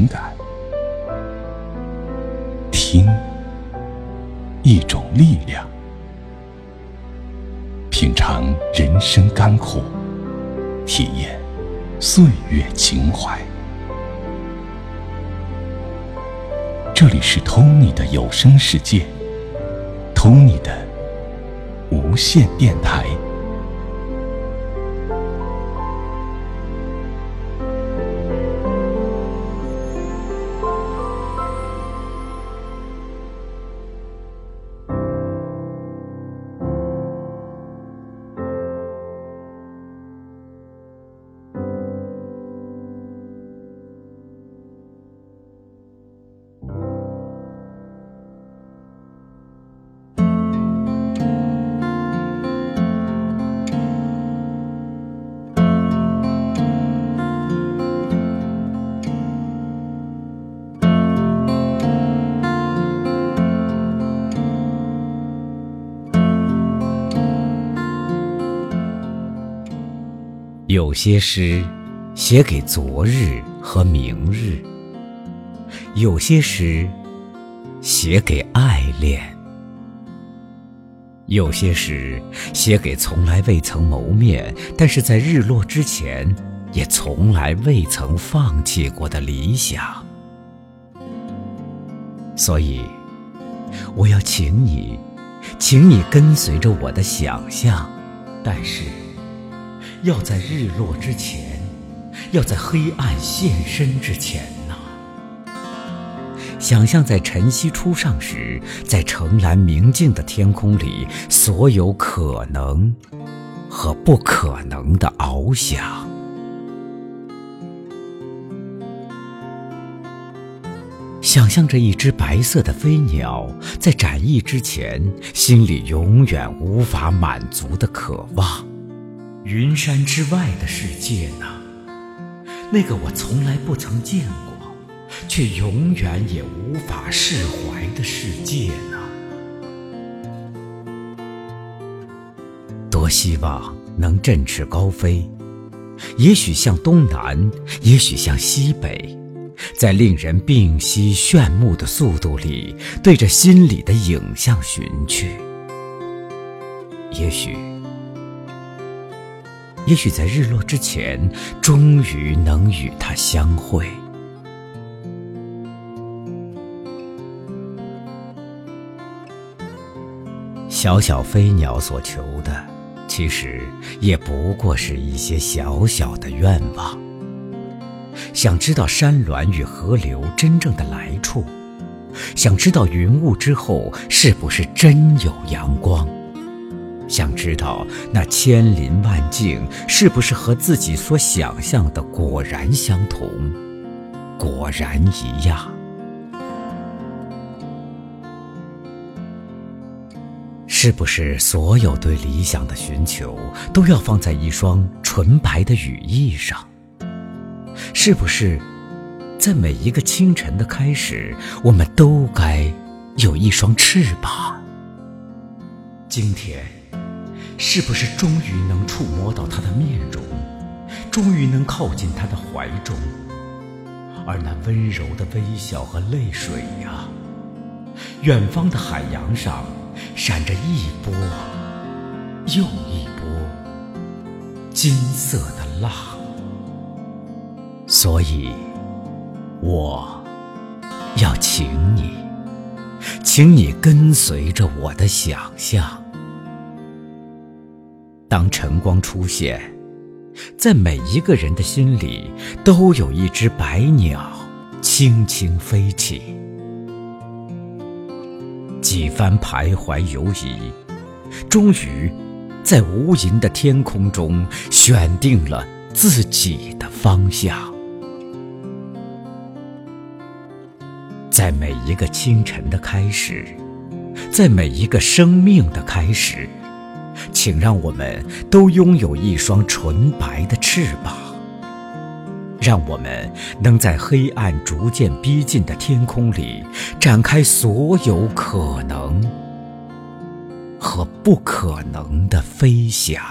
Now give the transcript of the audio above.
情感，听一种力量，品尝人生甘苦，体验岁月情怀。这里是 Tony 的有声世界，Tony 的无线电台。有些诗写给昨日和明日，有些诗写给爱恋，有些诗写给从来未曾谋面，但是在日落之前也从来未曾放弃过的理想。所以，我要请你，请你跟随着我的想象，但是。要在日落之前，要在黑暗现身之前呐。想象在晨曦初上时，在澄蓝明净的天空里，所有可能和不可能的翱翔。想象着一只白色的飞鸟，在展翼之前，心里永远无法满足的渴望。云山之外的世界呢？那个我从来不曾见过，却永远也无法释怀的世界呢？多希望能振翅高飞，也许向东南，也许向西北，在令人屏息炫目的速度里，对着心里的影像寻去。也许。也许在日落之前，终于能与他相会。小小飞鸟所求的，其实也不过是一些小小的愿望。想知道山峦与河流真正的来处，想知道云雾之后是不是真有阳光。想知道那千林万境是不是和自己所想象的果然相同，果然一样？是不是所有对理想的寻求都要放在一双纯白的羽翼上？是不是在每一个清晨的开始，我们都该有一双翅膀？今天。是不是终于能触摸到他的面容，终于能靠近他的怀中？而那温柔的微笑和泪水呀，远方的海洋上闪着一波又一波金色的浪。所以，我要请你，请你跟随着我的想象。当晨光出现，在每一个人的心里，都有一只白鸟轻轻飞起。几番徘徊游移，终于在无垠的天空中选定了自己的方向。在每一个清晨的开始，在每一个生命的开始。请让我们都拥有一双纯白的翅膀，让我们能在黑暗逐渐逼近的天空里展开所有可能和不可能的飞翔。